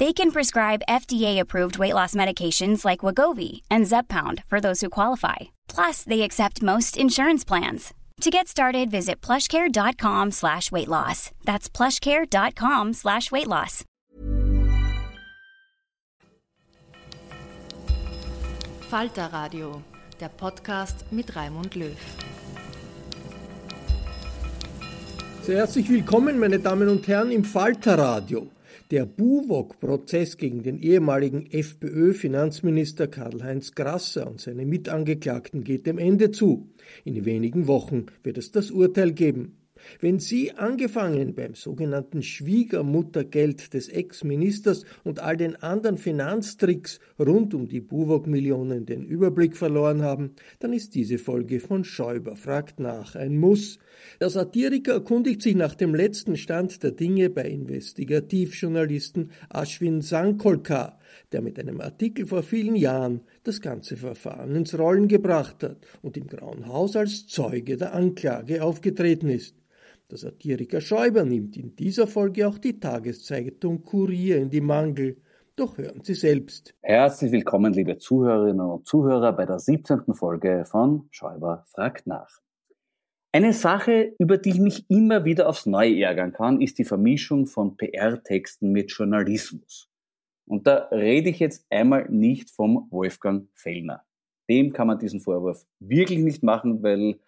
They can prescribe FDA-approved weight loss medications like Wagovi and Zepbound for those who qualify. Plus, they accept most insurance plans. To get started, visit plushcare.com slash weight loss. That's plushcare.com slash weight loss. Falter Radio, der Podcast mit Raimund Löw. Sehr herzlich willkommen, meine Damen und Herren, im Falter Radio. Der Buwok-Prozess gegen den ehemaligen FPÖ-Finanzminister Karl-Heinz Grasser und seine Mitangeklagten geht dem Ende zu. In wenigen Wochen wird es das Urteil geben. Wenn Sie, angefangen beim sogenannten Schwiegermuttergeld des Ex-Ministers und all den anderen Finanztricks rund um die Buwok-Millionen den Überblick verloren haben, dann ist diese Folge von Schäuber fragt nach ein Muss. Der Satiriker erkundigt sich nach dem letzten Stand der Dinge bei Investigativjournalisten Ashwin Sankolkar, der mit einem Artikel vor vielen Jahren das ganze Verfahren ins Rollen gebracht hat und im Grauen Haus als Zeuge der Anklage aufgetreten ist. Der Satiriker Schäuber nimmt in dieser Folge auch die Tageszeitung Kurier in die Mangel. Doch hören Sie selbst. Herzlich willkommen, liebe Zuhörerinnen und Zuhörer, bei der 17. Folge von Schäuber fragt nach. Eine Sache, über die ich mich immer wieder aufs Neue ärgern kann, ist die Vermischung von PR-Texten mit Journalismus. Und da rede ich jetzt einmal nicht vom Wolfgang Fellner. Dem kann man diesen Vorwurf wirklich nicht machen, weil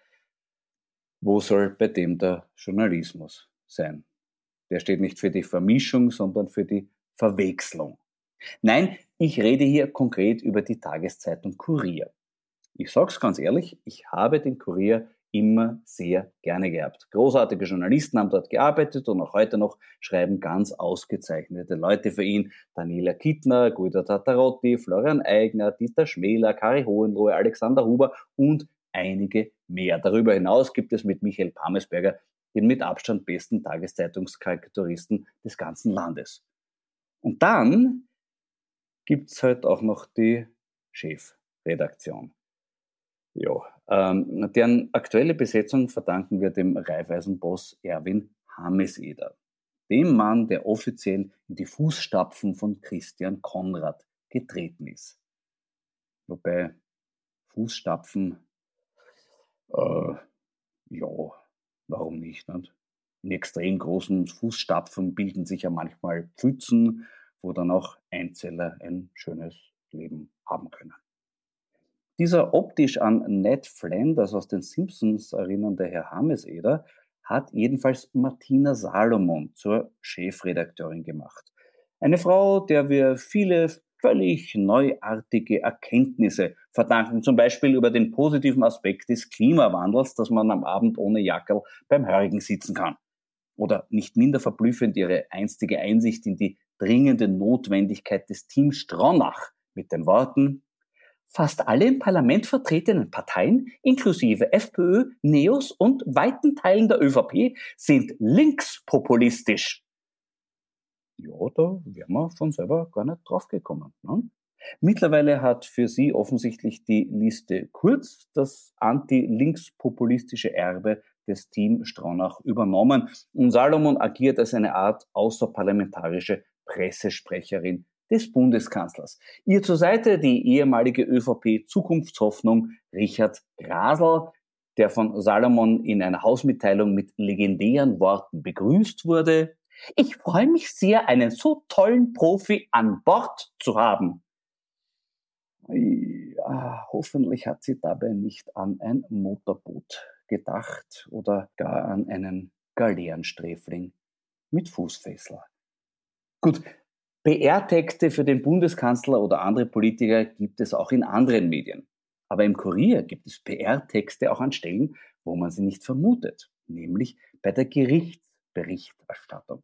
wo soll bei dem der Journalismus sein? Der steht nicht für die Vermischung, sondern für die Verwechslung. Nein, ich rede hier konkret über die Tageszeitung Kurier. Ich sag's ganz ehrlich, ich habe den Kurier immer sehr gerne gehabt. Großartige Journalisten haben dort gearbeitet und auch heute noch schreiben ganz ausgezeichnete Leute für ihn. Daniela Kittner, Guido Tatarotti, Florian Eigner, Dieter Schmäler, Kari Hohenlohe, Alexander Huber und einige mehr. Darüber hinaus gibt es mit Michael Pamesberger den mit Abstand besten Tageszeitungskarikaturisten des ganzen Landes. Und dann gibt's halt auch noch die Chefredaktion. Ja, ähm, deren aktuelle Besetzung verdanken wir dem Raiffeisenboss Erwin Hameseder, dem Mann, der offiziell in die Fußstapfen von Christian Konrad getreten ist. Wobei Fußstapfen, äh, ja, warum nicht, nicht? In extrem großen Fußstapfen bilden sich ja manchmal Pfützen, wo dann auch Einzeller ein schönes Leben haben können. Dieser optisch an Ned Flanders aus den Simpsons erinnernde Herr Hameseder hat jedenfalls Martina Salomon zur Chefredakteurin gemacht. Eine Frau, der wir viele völlig neuartige Erkenntnisse verdanken, zum Beispiel über den positiven Aspekt des Klimawandels, dass man am Abend ohne Jackel beim Hörigen sitzen kann. Oder nicht minder verblüffend ihre einstige Einsicht in die dringende Notwendigkeit des Team Stronach mit den Worten, Fast alle im Parlament vertretenen Parteien, inklusive FPÖ, NEOS und weiten Teilen der ÖVP, sind linkspopulistisch. Ja, da wären wir von selber gar nicht draufgekommen. Ne? Mittlerweile hat für sie offensichtlich die Liste Kurz das anti-linkspopulistische Erbe des Team Stronach übernommen und Salomon agiert als eine Art außerparlamentarische Pressesprecherin des Bundeskanzlers. Ihr zur Seite die ehemalige ÖVP-Zukunftshoffnung Richard Grasel, der von Salomon in einer Hausmitteilung mit legendären Worten begrüßt wurde. Ich freue mich sehr, einen so tollen Profi an Bord zu haben. Ja, hoffentlich hat sie dabei nicht an ein Motorboot gedacht oder gar an einen Galeerensträfling mit Fußfessler. Gut, PR-Texte für den Bundeskanzler oder andere Politiker gibt es auch in anderen Medien. Aber im Kurier gibt es PR-Texte auch an Stellen, wo man sie nicht vermutet, nämlich bei der Gerichtsberichterstattung.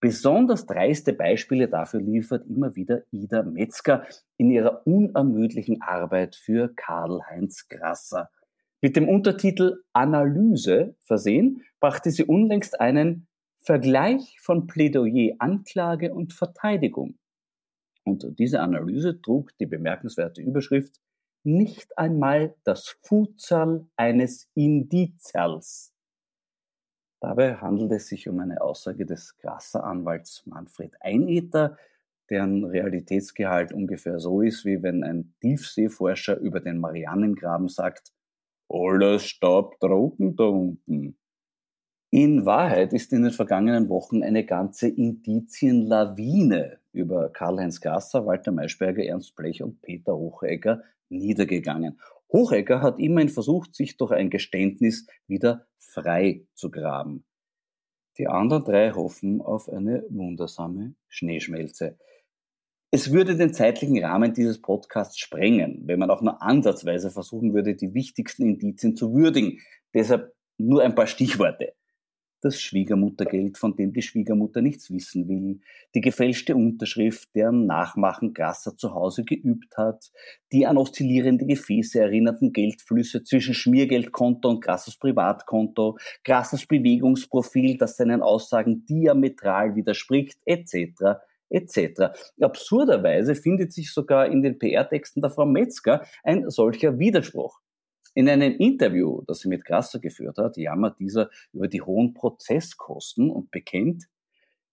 Besonders dreiste Beispiele dafür liefert immer wieder Ida Metzger in ihrer unermüdlichen Arbeit für Karl-Heinz Grasser. Mit dem Untertitel Analyse versehen brachte sie unlängst einen Vergleich von Plädoyer, Anklage und Verteidigung. Und diese Analyse trug die bemerkenswerte Überschrift nicht einmal das Futsal eines Indizerls. Dabei handelt es sich um eine Aussage des Grasser-Anwalts Manfred Einether, deren Realitätsgehalt ungefähr so ist, wie wenn ein Tiefseeforscher über den Marianengraben sagt, alles Staub trocken da unten. In Wahrheit ist in den vergangenen Wochen eine ganze Indizienlawine über Karl-Heinz Grasser, Walter Maischberger, Ernst Blech und Peter Hochegger niedergegangen. Hochegger hat immerhin versucht, sich durch ein Geständnis wieder frei zu graben. Die anderen drei hoffen auf eine wundersame Schneeschmelze. Es würde den zeitlichen Rahmen dieses Podcasts sprengen, wenn man auch nur ansatzweise versuchen würde, die wichtigsten Indizien zu würdigen. Deshalb nur ein paar Stichworte das Schwiegermuttergeld, von dem die Schwiegermutter nichts wissen will, die gefälschte Unterschrift, deren Nachmachen Grasser zu Hause geübt hat, die an oszillierende Gefäße erinnerten Geldflüsse zwischen Schmiergeldkonto und Grassers Privatkonto, Grassers Bewegungsprofil, das seinen Aussagen diametral widerspricht, etc etc. Absurderweise findet sich sogar in den PR-Texten der Frau Metzger ein solcher Widerspruch. In einem Interview, das sie mit Grasser geführt hat, jammert dieser über die hohen Prozesskosten und bekennt,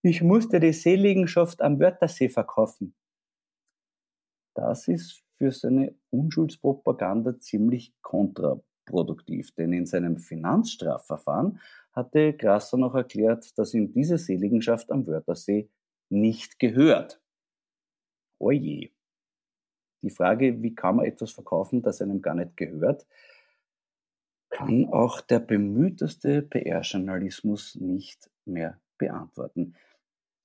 ich musste die Seligenschafft am Wörthersee verkaufen. Das ist für seine Unschuldspropaganda ziemlich kontraproduktiv, denn in seinem Finanzstrafverfahren hatte Grasser noch erklärt, dass ihm diese Seligenschaft am Wörthersee nicht gehört. Oje. Die Frage, wie kann man etwas verkaufen, das einem gar nicht gehört, kann auch der bemühteste PR-Journalismus nicht mehr beantworten.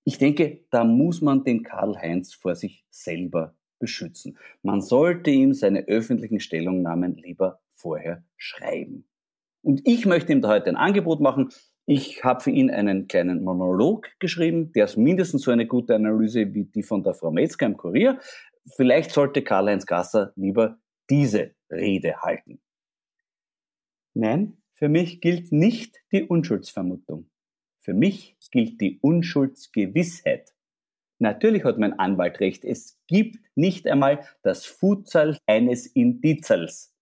Ich denke, da muss man den Karl-Heinz vor sich selber beschützen. Man sollte ihm seine öffentlichen Stellungnahmen lieber vorher schreiben. Und ich möchte ihm da heute ein Angebot machen. Ich habe für ihn einen kleinen Monolog geschrieben, der ist mindestens so eine gute Analyse wie die von der Frau Metzger im Kurier. Vielleicht sollte Karl-Heinz Gasser lieber diese Rede halten. Nein, für mich gilt nicht die Unschuldsvermutung. Für mich gilt die Unschuldsgewissheit. Natürlich hat mein Anwalt recht. Es gibt nicht einmal das Futsal eines Indizals.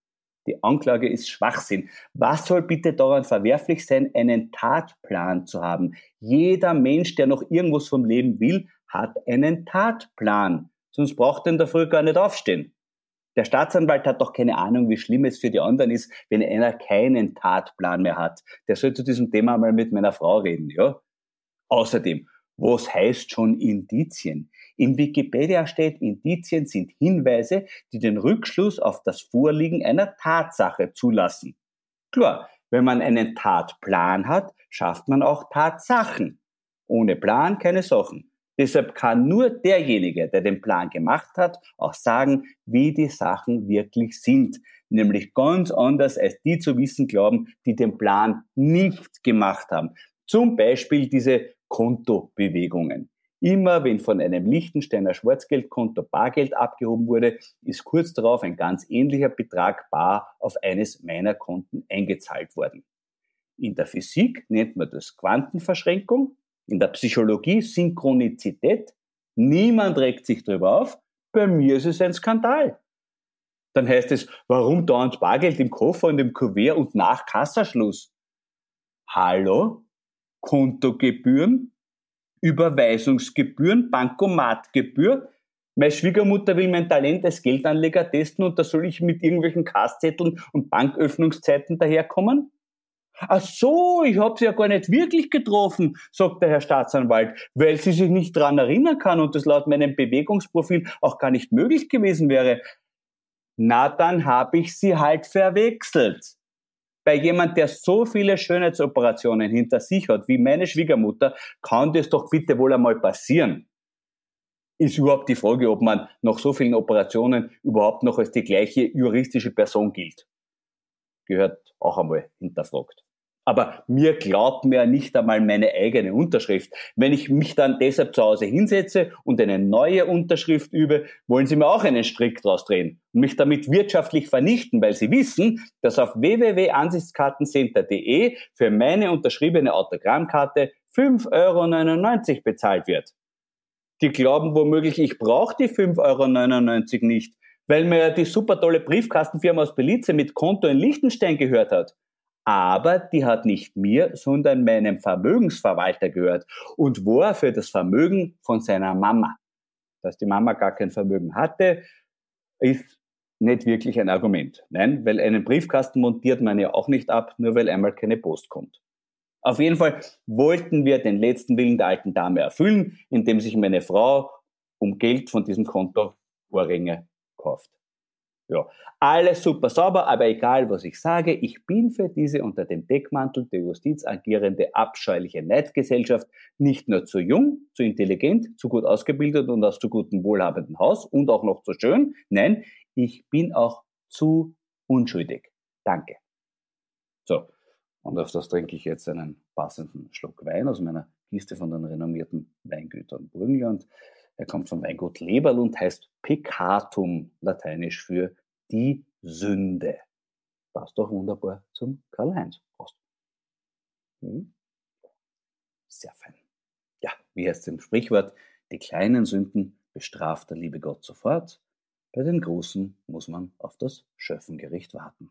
Die Anklage ist Schwachsinn. Was soll bitte daran verwerflich sein, einen Tatplan zu haben? Jeder Mensch, der noch irgendwas vom Leben will, hat einen Tatplan. Sonst braucht in der Früh gar nicht aufstehen. Der Staatsanwalt hat doch keine Ahnung, wie schlimm es für die anderen ist, wenn einer keinen Tatplan mehr hat. Der soll zu diesem Thema mal mit meiner Frau reden, ja? Außerdem, was heißt schon Indizien? In Wikipedia steht, Indizien sind Hinweise, die den Rückschluss auf das Vorliegen einer Tatsache zulassen. Klar, wenn man einen Tatplan hat, schafft man auch Tatsachen. Ohne Plan keine Sachen. Deshalb kann nur derjenige, der den Plan gemacht hat, auch sagen, wie die Sachen wirklich sind. Nämlich ganz anders, als die zu wissen glauben, die den Plan nicht gemacht haben. Zum Beispiel diese Kontobewegungen. Immer wenn von einem Lichtensteiner Schwarzgeldkonto Bargeld abgehoben wurde, ist kurz darauf ein ganz ähnlicher Betrag bar auf eines meiner Konten eingezahlt worden. In der Physik nennt man das Quantenverschränkung In der Psychologie Synchronizität, niemand regt sich darüber auf, bei mir ist es ein Skandal. Dann heißt es, warum dauernd Bargeld im Koffer und im Kuvert und nach Kassaschluss? Hallo? Kontogebühren? Überweisungsgebühren? Bankomatgebühr? Meine Schwiegermutter will mein Talent als Geldanleger testen und da soll ich mit irgendwelchen Kastzetteln und Banköffnungszeiten daherkommen? Ach so, ich habe sie ja gar nicht wirklich getroffen, sagt der Herr Staatsanwalt, weil sie sich nicht dran erinnern kann und das laut meinem Bewegungsprofil auch gar nicht möglich gewesen wäre. Na, dann habe ich sie halt verwechselt. Bei jemand, der so viele Schönheitsoperationen hinter sich hat, wie meine Schwiegermutter, kann das doch bitte wohl einmal passieren. Ist überhaupt die Frage, ob man nach so vielen Operationen überhaupt noch als die gleiche juristische Person gilt. Gehört auch einmal hinterfragt. Aber mir glaubt mir nicht einmal meine eigene Unterschrift. Wenn ich mich dann deshalb zu Hause hinsetze und eine neue Unterschrift übe, wollen Sie mir auch einen Strick draus drehen und mich damit wirtschaftlich vernichten, weil Sie wissen, dass auf www.ansichtskartencenter.de für meine unterschriebene Autogrammkarte 5,99 Euro bezahlt wird. Die glauben womöglich, ich brauche die 5,99 Euro nicht, weil mir die super tolle Briefkastenfirma aus Belize mit Konto in Liechtenstein gehört hat aber die hat nicht mir, sondern meinem Vermögensverwalter gehört und war für das Vermögen von seiner Mama. Dass die Mama gar kein Vermögen hatte, ist nicht wirklich ein Argument. Nein, weil einen Briefkasten montiert man ja auch nicht ab, nur weil einmal keine Post kommt. Auf jeden Fall wollten wir den letzten Willen der alten Dame erfüllen, indem sich meine Frau um Geld von diesem Konto Ohrringe kauft. Ja, alles super sauber, aber egal, was ich sage, ich bin für diese unter dem Deckmantel der Justiz agierende abscheuliche Neidgesellschaft nicht nur zu jung, zu intelligent, zu gut ausgebildet und aus zu gutem wohlhabenden Haus und auch noch zu schön. Nein, ich bin auch zu unschuldig. Danke. So, und auf das trinke ich jetzt einen passenden Schluck Wein aus meiner Kiste von den renommierten Weingütern Brünnland. Er kommt vom Weingut Leberl und heißt Peccatum, lateinisch für die Sünde. Passt doch wunderbar zum Karl-Heinz. Prost. Hm? Sehr fein. Ja, wie heißt es im Sprichwort? Die kleinen Sünden bestraft der liebe Gott sofort. Bei den großen muss man auf das Schöffengericht warten.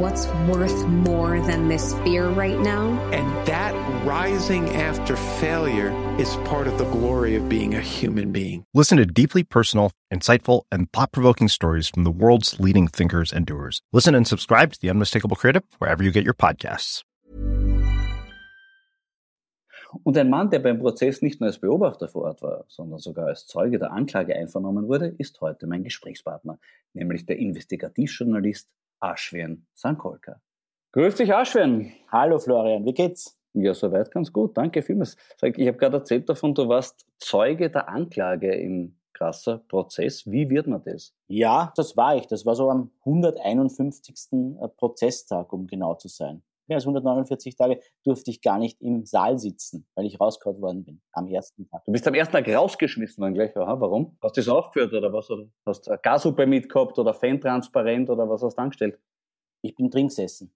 What's worth more than this fear right now? And that rising after failure is part of the glory of being a human being. Listen to deeply personal, insightful, and thought provoking stories from the world's leading thinkers and doers. Listen and subscribe to The Unmistakable Creative wherever you get your podcasts. Und ein Mann, der beim Prozess nicht nur als Beobachter vor Ort war, sondern sogar als Zeuge der Anklage einvernommen wurde, ist heute mein Gesprächspartner, nämlich der Investigativjournalist Aschwin Sankolka. Grüß dich, Aschwin. Hallo, Florian. Wie geht's? Ja, soweit ganz gut. Danke vielmals. Ich habe gerade erzählt davon, du warst Zeuge der Anklage im krasser Prozess. Wie wird man das? Ja, das war ich. Das war so am 151. Äh, Prozesstag, um genau zu sein. Mehr als 149 Tage durfte ich gar nicht im Saal sitzen, weil ich rausgehauen worden bin am ersten Tag. Du bist am ersten Tag rausgeschmissen dann gleich. Aha, warum? Hast du das aufgeführt oder was? Oder hast du Gashupe mitgehabt oder Fantransparent oder was hast du angestellt? Ich bin drin gesessen.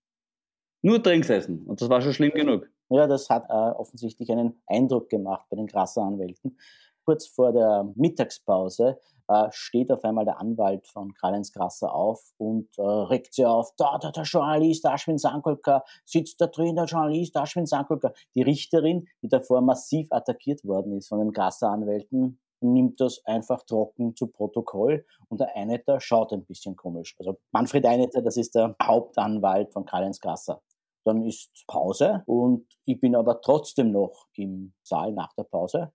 Nur drin gesessen. Und das war schon schlimm genug. Ja, das hat äh, offensichtlich einen Eindruck gemacht bei den Grasser Anwälten. Kurz vor der Mittagspause äh, steht auf einmal der Anwalt von Karl-Heinz Grasser auf und äh, regt sie auf, da, da, der Journalist Aschwin Sankolka sitzt da drin, der Journalist Aschwin Sankolka. Die Richterin, die davor massiv attackiert worden ist von den Grasser Anwälten, nimmt das einfach trocken zu Protokoll und der Einetter schaut ein bisschen komisch. Also Manfred Einetter, das ist der Hauptanwalt von Karl-Heinz Grasser. Dann ist Pause und ich bin aber trotzdem noch im Saal nach der Pause.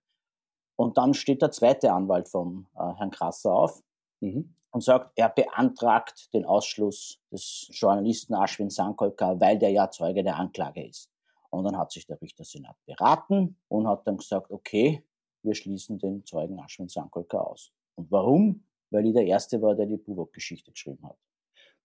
Und dann steht der zweite Anwalt vom äh, Herrn Krasser auf mhm. und sagt, er beantragt den Ausschluss des Journalisten Ashwin Sankolka, weil der ja Zeuge der Anklage ist. Und dann hat sich der Richtersenat beraten und hat dann gesagt, okay, wir schließen den Zeugen Ashwin Sankolka aus. Und warum? Weil ich der Erste war, der die Buwok-Geschichte geschrieben hat.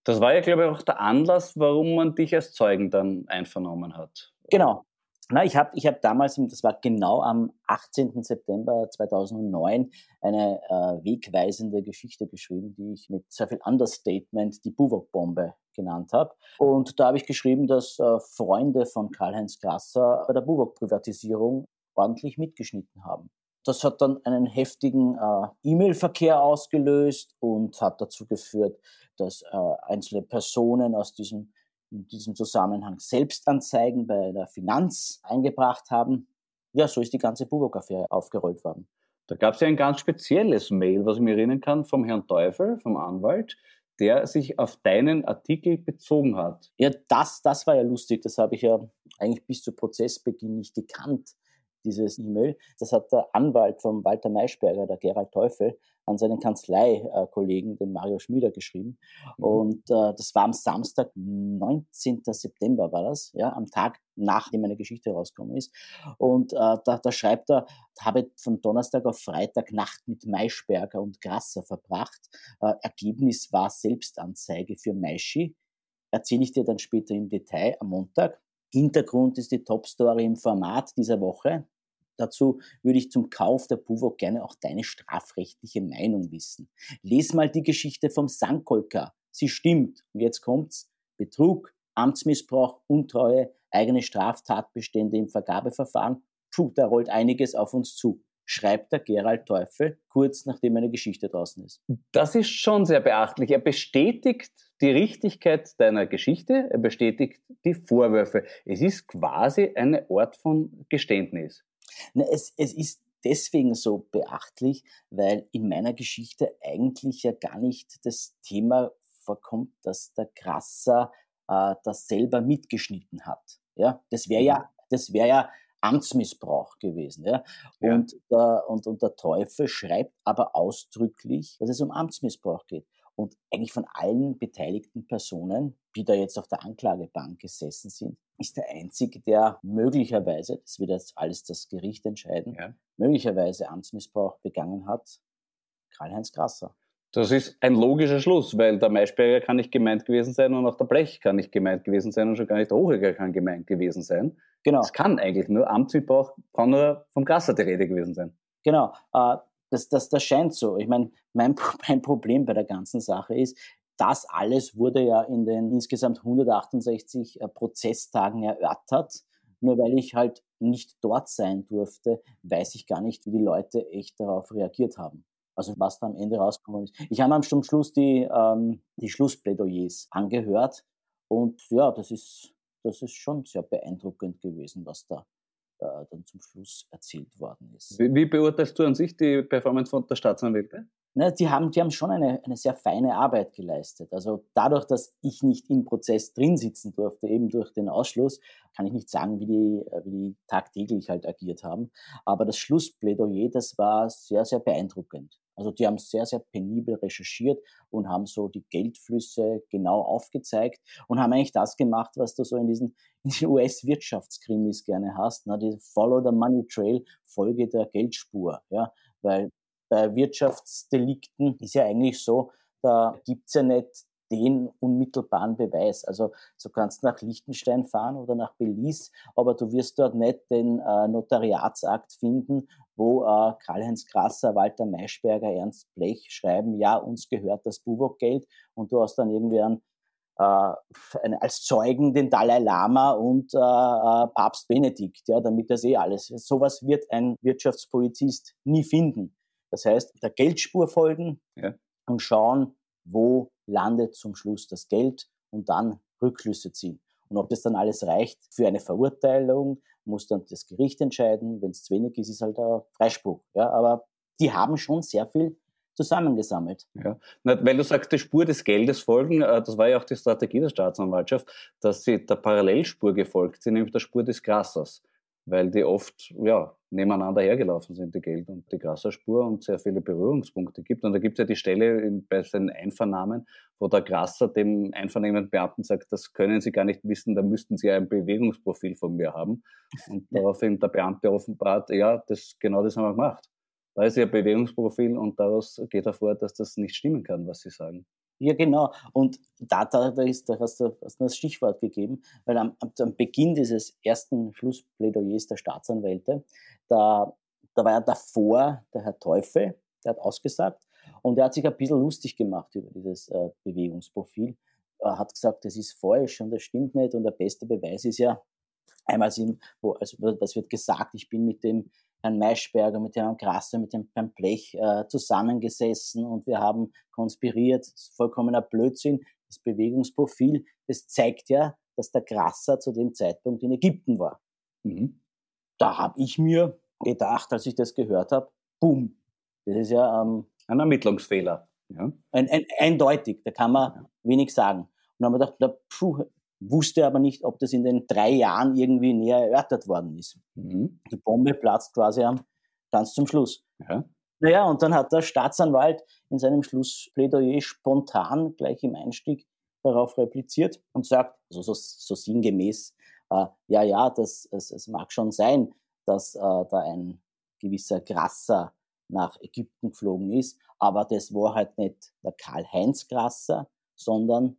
Das war ja, glaube ich, auch der Anlass, warum man dich als Zeugen dann einvernommen hat. Genau. Na, ich habe ich hab damals, das war genau am 18. September 2009, eine äh, wegweisende Geschichte geschrieben, die ich mit sehr viel Understatement die Buwok-Bombe genannt habe. Und da habe ich geschrieben, dass äh, Freunde von Karl-Heinz Grasser bei der Buwok-Privatisierung ordentlich mitgeschnitten haben. Das hat dann einen heftigen äh, E-Mail-Verkehr ausgelöst und hat dazu geführt, dass äh, einzelne Personen aus diesem in diesem Zusammenhang Selbstanzeigen bei der Finanz eingebracht haben. Ja, so ist die ganze Buwok-Affäre aufgerollt worden. Da gab es ja ein ganz spezielles Mail, was ich mir erinnern kann, vom Herrn Teufel, vom Anwalt, der sich auf deinen Artikel bezogen hat. Ja, das, das war ja lustig. Das habe ich ja eigentlich bis zu Prozessbeginn nicht gekannt dieses E-Mail. Das hat der Anwalt von Walter Maischberger, der Gerald Teufel, an seinen Kanzleikollegen, den Mario Schmieder, geschrieben. Mhm. Und äh, das war am Samstag, 19. September war das, ja, am Tag, nachdem meine Geschichte rausgekommen ist. Und äh, da, da schreibt er, habe von Donnerstag auf Freitag Nacht mit Maischberger und Grasser verbracht. Äh, Ergebnis war Selbstanzeige für Maischi. Erzähle ich dir dann später im Detail am Montag. Hintergrund ist die Top-Story im Format dieser Woche. Dazu würde ich zum Kauf der Buwok gerne auch deine strafrechtliche Meinung wissen. Les mal die Geschichte vom Sankolka. Sie stimmt. Und jetzt kommt's. Betrug, Amtsmissbrauch, Untreue, eigene Straftatbestände im Vergabeverfahren. Puh, da rollt einiges auf uns zu. Schreibt der Gerald Teufel kurz nachdem eine Geschichte draußen ist. Das ist schon sehr beachtlich. Er bestätigt die Richtigkeit deiner Geschichte, er bestätigt die Vorwürfe. Es ist quasi eine Art von Geständnis. Na, es, es ist deswegen so beachtlich, weil in meiner Geschichte eigentlich ja gar nicht das Thema vorkommt, dass der Krasser äh, das selber mitgeschnitten hat. Ja, das wäre ja, mhm. das wäre ja Amtsmissbrauch gewesen. Ja? Und, ja. Der, und, und der Teufel schreibt aber ausdrücklich, dass es um Amtsmissbrauch geht. Und eigentlich von allen beteiligten Personen, die da jetzt auf der Anklagebank gesessen sind, ist der Einzige, der möglicherweise, das wird jetzt alles das Gericht entscheiden, ja. möglicherweise Amtsmissbrauch begangen hat, Karl-Heinz Grasser. Das ist ein logischer Schluss, weil der Maischberger kann nicht gemeint gewesen sein und auch der Blech kann nicht gemeint gewesen sein und schon gar nicht der Hochegger kann gemeint gewesen sein. Genau. Es kann eigentlich nur Amtsmissbrauch, kann nur vom Grasser die Rede gewesen sein. Genau. Äh, das, das, das scheint so. Ich meine, mein, mein Problem bei der ganzen Sache ist, das alles wurde ja in den insgesamt 168 äh, Prozesstagen erörtert. Nur weil ich halt nicht dort sein durfte, weiß ich gar nicht, wie die Leute echt darauf reagiert haben. Also was da am Ende rausgekommen ist. Ich habe am Schluss die, ähm, die Schlussplädoyers angehört und ja, das ist, das ist schon sehr beeindruckend gewesen, was da äh, dann zum Schluss erzählt worden ist. Wie, wie, beurteilst du an sich die Performance von der Staatsanwälte? Na, die, haben, die haben schon eine, eine sehr feine Arbeit geleistet. Also dadurch, dass ich nicht im Prozess drin sitzen durfte, eben durch den Ausschluss, kann ich nicht sagen, wie die, wie die tagtäglich halt agiert haben. Aber das Schlussplädoyer, das war sehr, sehr beeindruckend. Also die haben sehr, sehr penibel recherchiert und haben so die Geldflüsse genau aufgezeigt und haben eigentlich das gemacht, was du so in diesen, in den US-Wirtschaftskrimis gerne hast, ne? die Follow the Money Trail, Folge der Geldspur, ja, weil bei Wirtschaftsdelikten ist ja eigentlich so, da gibt's ja nicht den unmittelbaren Beweis. Also du kannst nach Liechtenstein fahren oder nach Belize, aber du wirst dort nicht den äh, Notariatsakt finden, wo äh, Karl-Heinz Krasser, Walter Maischberger, Ernst Blech schreiben, ja, uns gehört das Buwok-Geld und du hast dann irgendwie einen, äh, eine, als Zeugen den Dalai Lama und äh, äh, Papst Benedikt, ja, damit das eh alles. Sowas wird ein Wirtschaftspolizist nie finden. Das heißt, der Geldspur folgen ja. und schauen, wo landet zum Schluss das Geld und dann Rückschlüsse ziehen. Und ob das dann alles reicht für eine Verurteilung, muss dann das Gericht entscheiden. Wenn es zu wenig ist, ist halt ein Freispruch. Ja, aber die haben schon sehr viel zusammengesammelt. Ja. weil du sagst, die Spur des Geldes folgen, äh, das war ja auch die Strategie der Staatsanwaltschaft, dass sie der Parallelspur gefolgt sind, nämlich der Spur des Grassers weil die oft ja, nebeneinander hergelaufen sind, die Geld- und die Grasser-Spur und sehr viele Berührungspunkte gibt. Und da gibt es ja die Stelle in, bei seinen Einvernahmen, wo der Grasser dem einvernehmenden Beamten sagt, das können Sie gar nicht wissen, da müssten Sie ein Bewegungsprofil von mir haben. Und daraufhin der Beamte offenbart, ja, das, genau das haben wir gemacht. Da ist ja Bewegungsprofil und daraus geht hervor, dass das nicht stimmen kann, was Sie sagen. Ja, genau. Und da, da, da, ist, da hast, du, hast das Stichwort gegeben, weil am, am Beginn dieses ersten Schlussplädoyers der Staatsanwälte, da, da war ja davor der Herr Teufel, der hat ausgesagt und er hat sich ein bisschen lustig gemacht über dieses äh, Bewegungsprofil. Er hat gesagt, das ist falsch und das stimmt nicht und der beste Beweis ist ja, einmal, wo, also, was wird gesagt, ich bin mit dem Herrn Maischberger, mit Herrn Grasser, mit dem Herrn Blech äh, zusammengesessen und wir haben konspiriert. Das ist vollkommener Blödsinn. Das Bewegungsprofil, das zeigt ja, dass der Grasser zu dem Zeitpunkt in Ägypten war. Mhm. Da habe ich mir gedacht, als ich das gehört habe, boom, das ist ja ähm, ein Ermittlungsfehler. Ja. Ein, ein, eindeutig, da kann man ja. wenig sagen. Und dann haben wir gedacht, na, puh, wusste aber nicht, ob das in den drei Jahren irgendwie näher erörtert worden ist. Mhm. Die Bombe platzt quasi am, ganz zum Schluss. Ja. Naja, und dann hat der Staatsanwalt in seinem Schlussplädoyer spontan gleich im Einstieg darauf repliziert und sagt, also so, so sinngemäß, äh, ja, ja, das, es, es mag schon sein, dass äh, da ein gewisser Grasser nach Ägypten geflogen ist, aber das war halt nicht der Karl-Heinz Grasser, sondern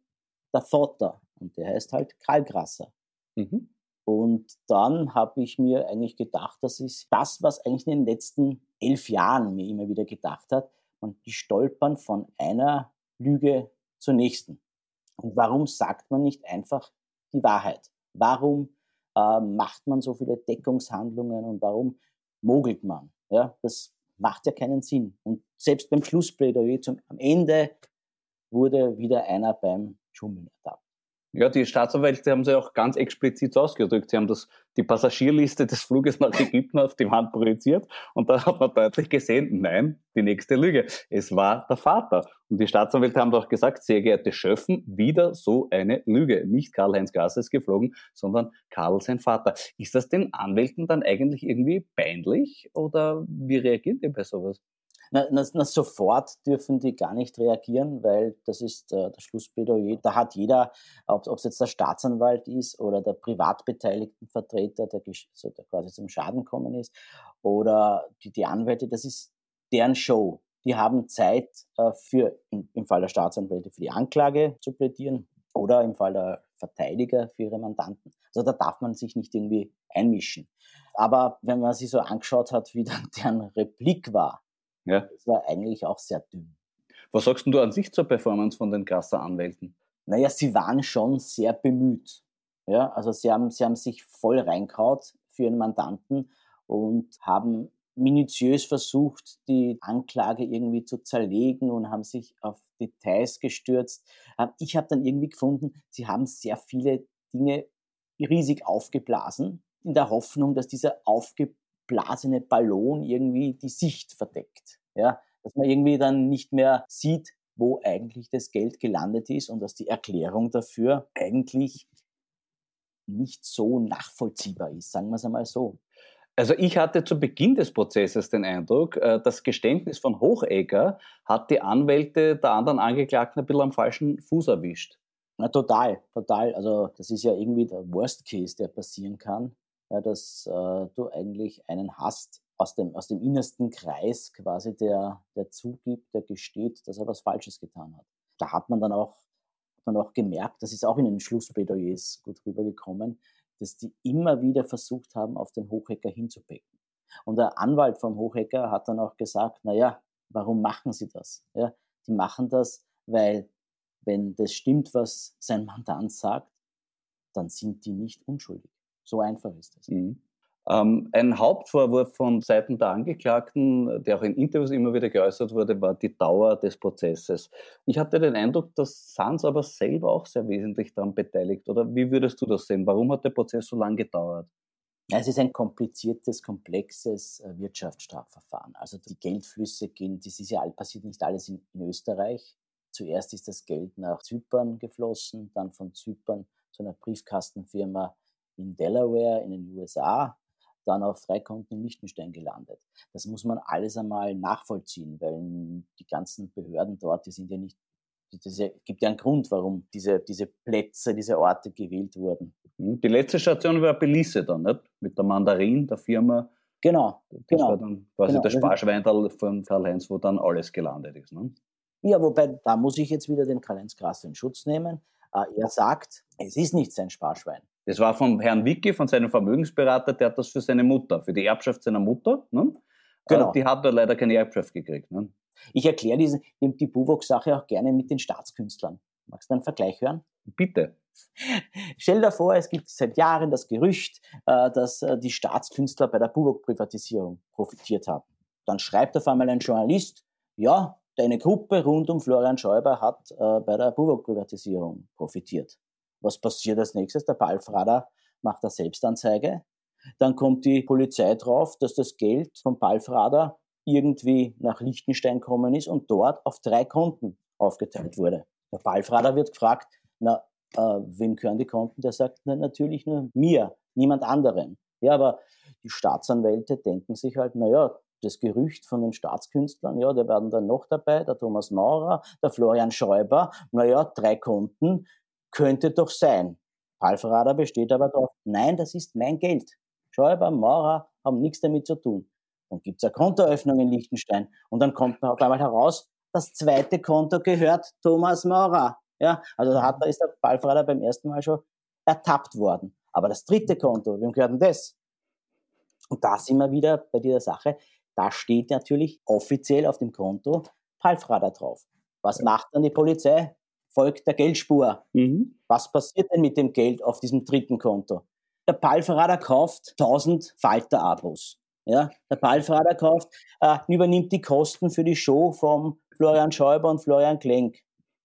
der Vater und der heißt halt Kalkrasser. Mhm. Und dann habe ich mir eigentlich gedacht, das ist das, was eigentlich in den letzten elf Jahren mir immer wieder gedacht hat. Und die stolpern von einer Lüge zur nächsten. Und warum sagt man nicht einfach die Wahrheit? Warum äh, macht man so viele Deckungshandlungen und warum mogelt man? Ja, das macht ja keinen Sinn. Und selbst beim Schlussplädoyer zum, am Ende wurde wieder einer beim Schummeln ertappt. Ja, die Staatsanwälte haben sie auch ganz explizit ausgedrückt. Sie haben das, die Passagierliste des Fluges nach Ägypten auf die Wand projiziert und da hat man deutlich gesehen, nein, die nächste Lüge. Es war der Vater. Und die Staatsanwälte haben doch gesagt, sehr geehrte Schöffen, wieder so eine Lüge. Nicht Karl-Heinz Gasser ist geflogen, sondern Karl sein Vater. Ist das den Anwälten dann eigentlich irgendwie peinlich oder wie reagiert ihr bei sowas? Na, na, na, sofort dürfen die gar nicht reagieren, weil das ist äh, das Schlussplädoyer. Da hat jeder, ob es jetzt der Staatsanwalt ist oder der privatbeteiligten Vertreter, der, so, der quasi zum Schaden kommen ist, oder die, die Anwälte, das ist deren Show. Die haben Zeit äh, für, im, im Fall der Staatsanwälte, für die Anklage zu plädieren oder im Fall der Verteidiger für ihre Mandanten. Also da darf man sich nicht irgendwie einmischen. Aber wenn man sich so angeschaut hat, wie dann deren Replik war, ja. Das war eigentlich auch sehr dünn. Was sagst du an sich zur Performance von den Grasser-Anwälten? Naja, sie waren schon sehr bemüht. Ja, also sie haben, sie haben sich voll reinkaut für ihren Mandanten und haben minutiös versucht, die Anklage irgendwie zu zerlegen und haben sich auf Details gestürzt. Ähm, ich habe dann irgendwie gefunden, sie haben sehr viele Dinge riesig aufgeblasen, in der Hoffnung, dass dieser aufgeblasene blasene Ballon irgendwie die Sicht verdeckt. Ja, dass man irgendwie dann nicht mehr sieht, wo eigentlich das Geld gelandet ist und dass die Erklärung dafür eigentlich nicht so nachvollziehbar ist, sagen wir es einmal so. Also ich hatte zu Beginn des Prozesses den Eindruck, äh, das Geständnis von Hochegger hat die Anwälte der anderen Angeklagten ein bisschen am falschen Fuß erwischt. Na, total, total. Also das ist ja irgendwie der Worst Case, der passieren kann ja, dass äh, du eigentlich einen hast aus dem, aus dem innersten Kreis quasi, der, der zugibt, der gesteht, dass er was Falsches getan hat. Da hat man dann auch, dann auch gemerkt, das ist auch in den Schlussplädoyers gut rübergekommen, dass die immer wieder versucht haben, auf den Hochhacker hinzubecken. Und der Anwalt vom Hochhacker hat dann auch gesagt, na ja, warum machen sie das? Ja, die machen das, weil wenn das stimmt, was sein Mandant sagt, dann sind die nicht unschuldig. So einfach ist das. Mhm. Ähm, ein Hauptvorwurf von Seiten der Angeklagten, der auch in Interviews immer wieder geäußert wurde, war die Dauer des Prozesses. Ich hatte den Eindruck, dass Sanz aber selber auch sehr wesentlich daran beteiligt. Oder wie würdest du das sehen? Warum hat der Prozess so lange gedauert? Es ist ein kompliziertes, komplexes äh, Wirtschaftsstrafverfahren. Also die Geldflüsse gehen, das ist ja all, passiert nicht alles in, in Österreich. Zuerst ist das Geld nach Zypern geflossen, dann von Zypern zu einer Briefkastenfirma in Delaware in den USA, dann auf Freikonten in Liechtenstein gelandet. Das muss man alles einmal nachvollziehen, weil die ganzen Behörden dort, die sind ja nicht, es gibt ja einen Grund, warum diese, diese Plätze, diese Orte gewählt wurden. Hm, die letzte Station war Belize dann, nicht? Mit der Mandarin, der Firma. Genau. Das genau, war dann quasi genau. der Sparschweindal von Karl-Heinz, wo dann alles gelandet ist. Ne? Ja, wobei, da muss ich jetzt wieder den Karl-Heinz Grasse in Schutz nehmen. Äh, er sagt, es ist nicht sein Sparschwein. Das war vom Herrn Wicki, von seinem Vermögensberater, der hat das für seine Mutter, für die Erbschaft seiner Mutter. Ne? Genau. Die hat da leider keine Erbschaft gekriegt. Ne? Ich erkläre diese, die Buwok-Sache auch gerne mit den Staatskünstlern. Magst du einen Vergleich hören? Bitte. Stell dir vor, es gibt seit Jahren das Gerücht, äh, dass äh, die Staatskünstler bei der Buwok-Privatisierung profitiert haben. Dann schreibt auf einmal ein Journalist, ja, deine Gruppe rund um Florian Schäuber hat äh, bei der Buwok-Privatisierung profitiert. Was passiert als nächstes? Der Balfrader macht eine Selbstanzeige. Dann kommt die Polizei drauf, dass das Geld vom Balfrader irgendwie nach Liechtenstein gekommen ist und dort auf drei Konten aufgeteilt wurde. Der Balfrader wird gefragt, na, äh, wem gehören die Konten? Der sagt, na, natürlich nur mir, niemand anderen. Ja, aber die Staatsanwälte denken sich halt, na ja, das Gerücht von den Staatskünstlern, ja, da werden dann noch dabei, der Thomas Maurer, der Florian Schäuber, naja, drei Konten, könnte doch sein. Alfrader besteht aber darauf, nein, das ist mein Geld. Schäuber, Maurer haben nichts damit zu tun. Dann gibt es eine Kontoeröffnung in Liechtenstein und dann kommt auf einmal heraus, das zweite Konto gehört Thomas Maurer. Ja, also da, hat, da ist der Ballfrader beim ersten Mal schon ertappt worden. Aber das dritte Konto, wem gehört denn das? Und da sind wir wieder bei dieser Sache. Da steht natürlich offiziell auf dem Konto Palfrader drauf. Was macht dann die Polizei? Folgt der Geldspur. Mhm. Was passiert denn mit dem Geld auf diesem dritten Konto? Der Palfrader kauft 1000 Falter-Abos. Ja, der Palfrader kauft, äh, übernimmt die Kosten für die Show vom Florian Schäuber und Florian Klenk.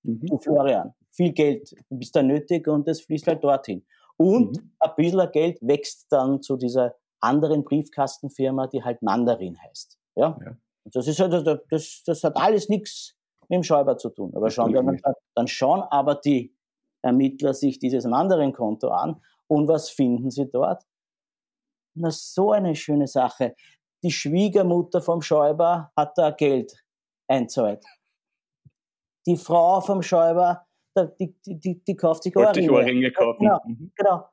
Mhm. Du Florian, viel Geld bist da nötig und es fließt halt dorthin. Und mhm. ein bisschen Geld wächst dann zu dieser anderen Briefkastenfirma, die halt Mandarin heißt. Ja? ja. Das, ist halt, das, das hat alles nichts mit dem Schäuber zu tun. Aber schauen dann, dann schauen aber die Ermittler sich dieses Mandarin-Konto an und was finden sie dort? Na, so eine schöne Sache. Die Schwiegermutter vom Schäuber hat da Geld einzahlt. Die Frau vom Schäuber, die, die, die, die kauft sich Ohrringe. Ohrringe kaufen. Genau, mhm. genau.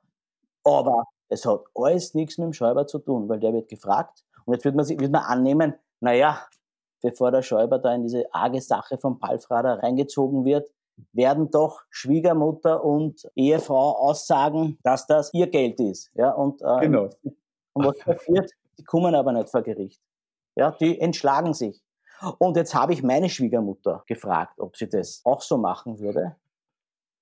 Aber es hat alles nichts mit dem Schäuber zu tun, weil der wird gefragt. Und jetzt wird man, wird man annehmen, naja, bevor der Schäuber da in diese arge Sache vom Palfrader reingezogen wird, werden doch Schwiegermutter und Ehefrau aussagen, dass das ihr Geld ist. Ja, und, äh, genau. und was passiert? Die kommen aber nicht vor Gericht. Ja, die entschlagen sich. Und jetzt habe ich meine Schwiegermutter gefragt, ob sie das auch so machen würde.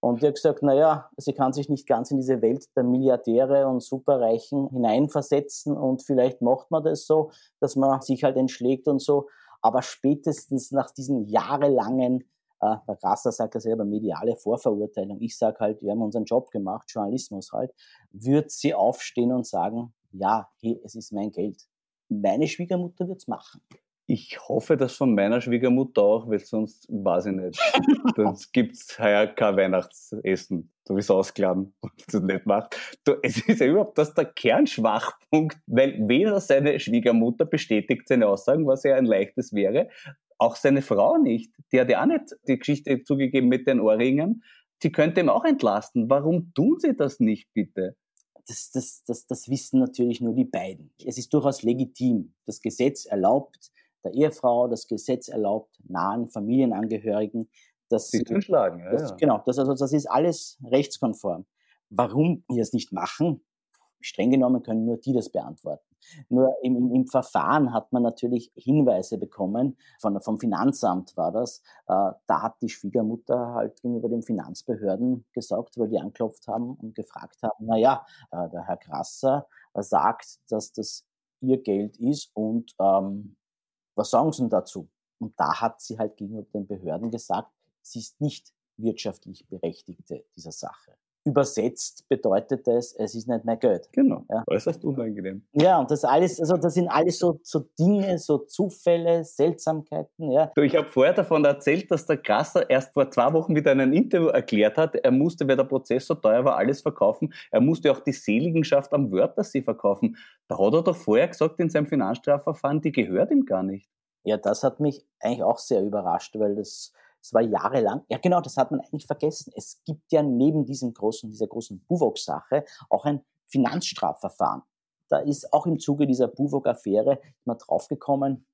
Und die hat gesagt, naja, sie kann sich nicht ganz in diese Welt der Milliardäre und Superreichen hineinversetzen und vielleicht macht man das so, dass man sich halt entschlägt und so. Aber spätestens nach diesen jahrelangen, äh, der Grasser sagt ja selber, mediale Vorverurteilung, ich sage halt, wir haben unseren Job gemacht, Journalismus halt, wird sie aufstehen und sagen, ja, hey, es ist mein Geld. Meine Schwiegermutter wird's machen. Ich hoffe, dass von meiner Schwiegermutter auch, weil sonst weiß ich nicht. Sonst gibt es heuer kein Weihnachtsessen, so wie es ausklappen und das nicht macht. Du, es ist ja überhaupt das der Kernschwachpunkt, weil weder seine Schwiegermutter bestätigt seine Aussagen, was ja ein leichtes wäre, auch seine Frau nicht. Die hat ja auch nicht die Geschichte zugegeben mit den Ohrringen. Sie könnte ihm auch entlasten. Warum tun sie das nicht, bitte? Das, das, das, das wissen natürlich nur die beiden. Es ist durchaus legitim. Das Gesetz erlaubt der Ehefrau, das Gesetz erlaubt nahen Familienangehörigen, dass sie schlagen. Ja, das, ja. Genau, das, also, das ist alles rechtskonform. Warum die das nicht machen, streng genommen können nur die das beantworten. Nur im, im, im Verfahren hat man natürlich Hinweise bekommen, von, vom Finanzamt war das. Äh, da hat die Schwiegermutter halt gegenüber den Finanzbehörden gesagt, weil die anklopft haben und gefragt haben, naja, äh, der Herr Krasser sagt, dass das ihr Geld ist und ähm, was sagen Sie denn dazu? Und da hat sie halt gegenüber den Behörden gesagt, sie ist nicht wirtschaftlich Berechtigte dieser Sache. Übersetzt bedeutet das, es ist nicht mehr Geld. Genau, ja. äußerst unangenehm. Ja, und das alles, also das sind alles so, so Dinge, so Zufälle, Seltsamkeiten. Ja. Du, ich habe vorher davon erzählt, dass der Grasser erst vor zwei Wochen wieder in einem Interview erklärt hat, er musste, weil der Prozess so teuer war, alles verkaufen. Er musste auch die Seligenschaft am Wörthersee verkaufen. Da hat er doch vorher gesagt in seinem Finanzstrafverfahren, die gehört ihm gar nicht. Ja, das hat mich eigentlich auch sehr überrascht, weil das, das war jahrelang, ja genau, das hat man eigentlich vergessen. Es gibt ja neben diesem großen, dieser großen Buwok-Sache auch ein Finanzstrafverfahren. Da ist auch im Zuge dieser Buwok-Affäre mal draufgekommen,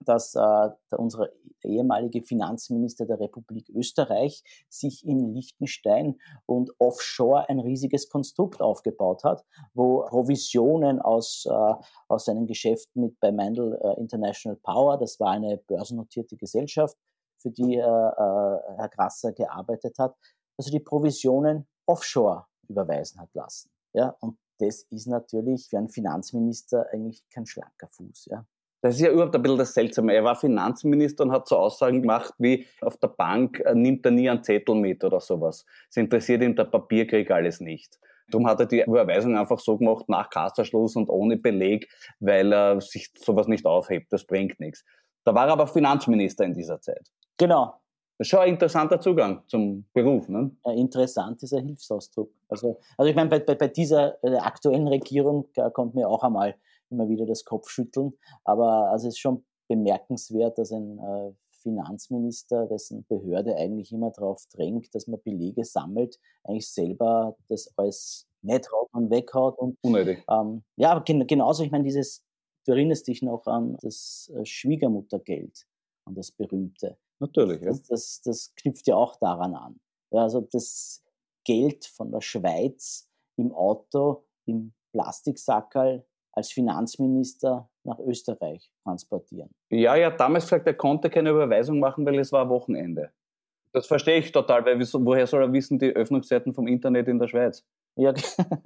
dass äh, unsere ehemalige Finanzminister der Republik Österreich sich in Liechtenstein und offshore ein riesiges Konstrukt aufgebaut hat, wo Provisionen aus, äh, aus seinem Geschäft mit bei Mandel äh, International Power, das war eine börsennotierte Gesellschaft, für die äh, äh, Herr Grasser gearbeitet hat, also die Provisionen offshore überweisen hat lassen. Ja, und das ist natürlich für einen Finanzminister eigentlich kein schlanker Fuß. Ja. Das ist ja überhaupt ein bisschen das Seltsame. Er war Finanzminister und hat so Aussagen gemacht wie, auf der Bank äh, nimmt er nie einen Zettel mit oder sowas. Es interessiert ihm der Papierkrieg alles nicht. Darum hat er die Überweisung einfach so gemacht, nach Kassaschluss und ohne Beleg, weil er sich sowas nicht aufhebt. Das bringt nichts. Da war er aber Finanzminister in dieser Zeit. Genau. Das ist schon ein interessanter Zugang zum Beruf. Ne? Interessant ist ein Hilfsausdruck. Also, also ich meine, bei, bei, bei dieser aktuellen Regierung kommt mir auch einmal immer wieder das Kopfschütteln. Aber also es ist schon bemerkenswert, dass ein äh, Finanzminister, dessen Behörde eigentlich immer darauf drängt, dass man Belege sammelt, eigentlich selber das alles nicht haut und weghaut. Und, Unnötig. Ähm, ja, aber gen genauso, ich meine, dieses, du erinnerst dich noch an das äh, Schwiegermuttergeld, an das berühmte. Natürlich, ja. Das, das, das knüpft ja auch daran an. Ja, also das Geld von der Schweiz im Auto, im Plastiksackerl als Finanzminister nach Österreich transportieren. Ja, ja, damals gesagt, er konnte keine Überweisung machen, weil es war Wochenende. Das verstehe ich total, weil woher soll er wissen, die Öffnungszeiten vom Internet in der Schweiz? Ja,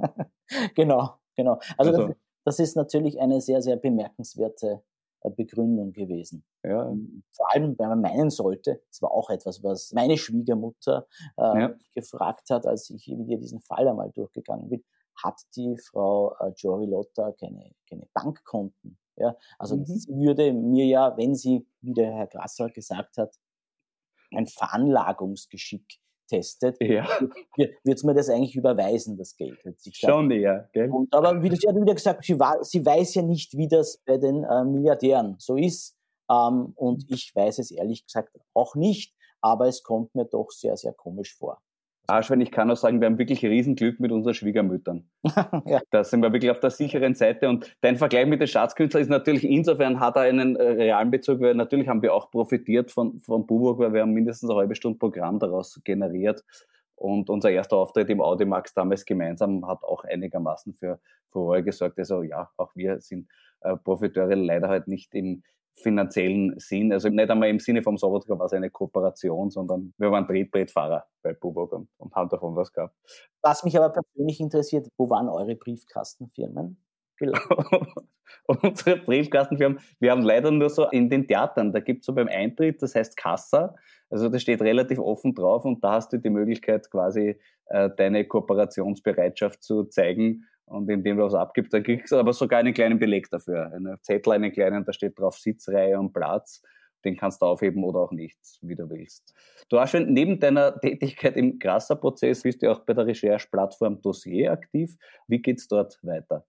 genau, genau. Also, also. Das, das, ist natürlich eine sehr, sehr bemerkenswerte Begründung gewesen. Ja. Ähm, vor allem, wenn man meinen sollte, es war auch etwas, was meine Schwiegermutter äh, ja. gefragt hat, als ich wieder diesen Fall einmal durchgegangen bin hat die Frau äh, Jory Lotta keine, keine Bankkonten. Ja? Also mhm. sie würde mir ja, wenn sie, wie der Herr Grasser gesagt hat, ein Veranlagungsgeschick testet, ja. wird es mir das eigentlich überweisen, das Geld. Schon eher, gell? Und, aber wie, sie hat wieder gesagt, sie, war, sie weiß ja nicht, wie das bei den äh, Milliardären so ist. Ähm, und ich weiß es ehrlich gesagt auch nicht, aber es kommt mir doch sehr, sehr komisch vor. Arschwein, ich kann auch sagen, wir haben wirklich Riesenglück mit unseren Schwiegermüttern. ja. Da sind wir wirklich auf der sicheren Seite. Und dein Vergleich mit den Staatskünstlern ist natürlich insofern, hat er einen äh, realen Bezug, weil natürlich haben wir auch profitiert von, von Buburg, weil wir haben mindestens eine halbe Stunde Programm daraus generiert. Und unser erster Auftritt im Audimax damals gemeinsam hat auch einigermaßen für Furore gesorgt. Also ja, auch wir sind äh, Profiteure leider halt nicht im, finanziellen Sinn. Also nicht einmal im Sinne vom Sobotka war es eine Kooperation, sondern wir waren Tretbrettfahrer bei Bubok und, und haben davon was gehabt. Was mich aber persönlich interessiert, wo waren eure Briefkastenfirmen? Unsere Briefkastenfirmen, wir haben leider nur so in den Theatern, da gibt es so beim Eintritt, das heißt Kassa, also das steht relativ offen drauf und da hast du die Möglichkeit quasi äh, deine Kooperationsbereitschaft zu zeigen und indem du was abgibst, dann kriegst du aber sogar einen kleinen Beleg dafür. Einen Zettel, einen kleinen, da steht drauf Sitzreihe und Platz. Den kannst du aufheben oder auch nicht, wie du willst. Du hast schon neben deiner Tätigkeit im Grasser-Prozess bist du auch bei der Recherche-Plattform Dossier aktiv. Wie geht's dort weiter?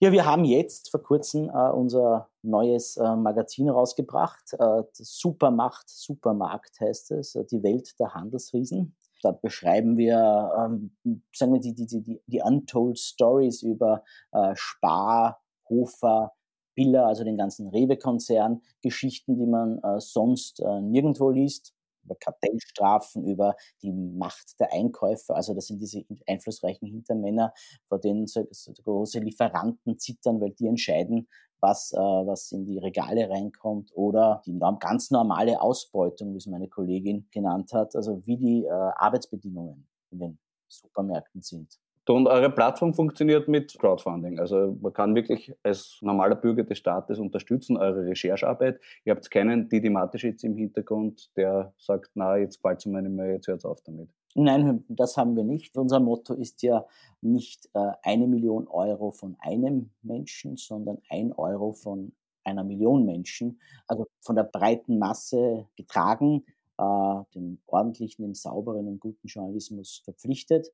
Ja, wir haben jetzt vor kurzem äh, unser neues äh, Magazin rausgebracht. Äh, Supermacht, Supermarkt heißt es, äh, die Welt der Handelsriesen. Da beschreiben wir, ähm, sagen wir, die, die, die, die Untold Stories über äh, Spar, Hofer, Biller, also den ganzen Rewe-Konzern, Geschichten, die man äh, sonst äh, nirgendwo liest, über Kartellstrafen, über die Macht der Einkäufer, also das sind diese einflussreichen Hintermänner, vor denen so, so große Lieferanten zittern, weil die entscheiden, was, äh, was in die Regale reinkommt oder die ganz normale Ausbeutung, wie es meine Kollegin genannt hat, also wie die äh, Arbeitsbedingungen in den Supermärkten sind. Und eure Plattform funktioniert mit Crowdfunding. Also man kann wirklich als normaler Bürger des Staates unterstützen, eure Recherchearbeit. Ihr habt keinen Didi Mateschitz im Hintergrund, der sagt, na, jetzt gefällt es mir nicht jetzt hört auf damit. Nein, das haben wir nicht. Unser Motto ist ja nicht äh, eine Million Euro von einem Menschen, sondern ein Euro von einer Million Menschen. Also von der breiten Masse getragen, äh, dem ordentlichen, dem sauberen und guten Journalismus verpflichtet.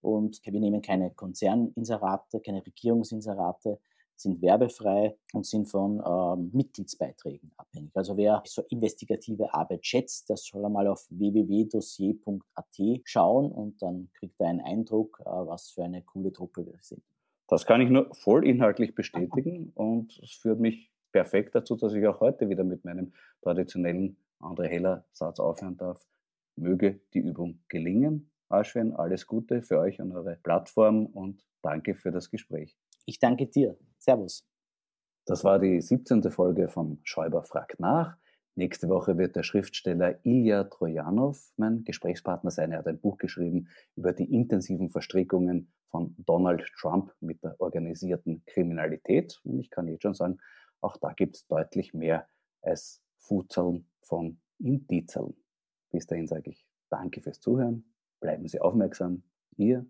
Und wir nehmen keine Konzerninserate, keine Regierungsinserate, sind werbefrei und sind von ähm, Mitgliedsbeiträgen abhängig. Also wer so investigative Arbeit schätzt, das soll einmal auf www.dossier.at schauen und dann kriegt er einen Eindruck, äh, was für eine coole Truppe wir sind. Das kann ich nur voll inhaltlich bestätigen und es führt mich perfekt dazu, dass ich auch heute wieder mit meinem traditionellen André Heller Satz aufhören darf. Möge die Übung gelingen. Aschwen, alles Gute für euch und eure Plattform und danke für das Gespräch. Ich danke dir. Servus. Das war die 17. Folge von Schäuber fragt nach. Nächste Woche wird der Schriftsteller Ilya Trojanov mein Gesprächspartner sein. Er hat ein Buch geschrieben über die intensiven Verstrickungen von Donald Trump mit der organisierten Kriminalität. Und ich kann jetzt schon sagen, auch da gibt es deutlich mehr als Futzeln von Indizeln. Bis dahin sage ich danke fürs Zuhören. Bleiben Sie aufmerksam. Ihr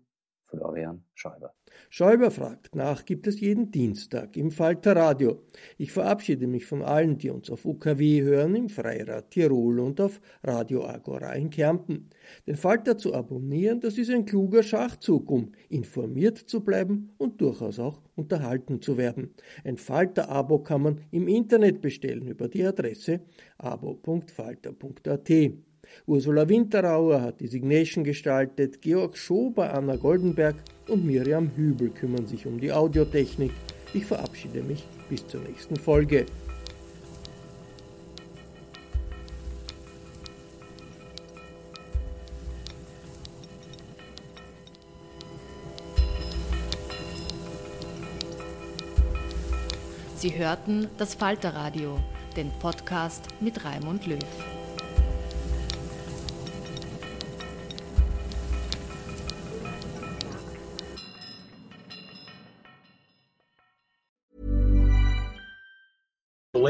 Florian Schäuber. Schäuber fragt nach gibt es jeden Dienstag im Falter Radio. Ich verabschiede mich von allen, die uns auf UKW hören, im Freirad Tirol und auf Radio Agora in Kärnten. Den Falter zu abonnieren, das ist ein kluger Schachzug, um informiert zu bleiben und durchaus auch unterhalten zu werden. Ein Falter-Abo kann man im Internet bestellen über die Adresse abo.falter.at. Ursula Winterauer hat die Signation gestaltet, Georg Schober, Anna Goldenberg und Miriam Hübel kümmern sich um die Audiotechnik. Ich verabschiede mich bis zur nächsten Folge. Sie hörten das Falterradio, den Podcast mit Raimund Löw.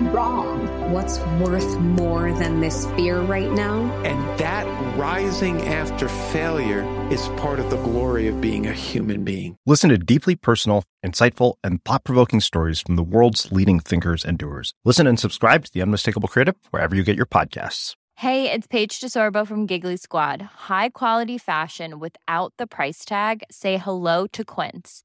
wrong? What's worth more than this fear right now? And that rising after failure is part of the glory of being a human being. Listen to deeply personal, insightful, and thought provoking stories from the world's leading thinkers and doers. Listen and subscribe to The Unmistakable Creative wherever you get your podcasts. Hey, it's Paige DeSorbo from Giggly Squad. High quality fashion without the price tag? Say hello to Quince.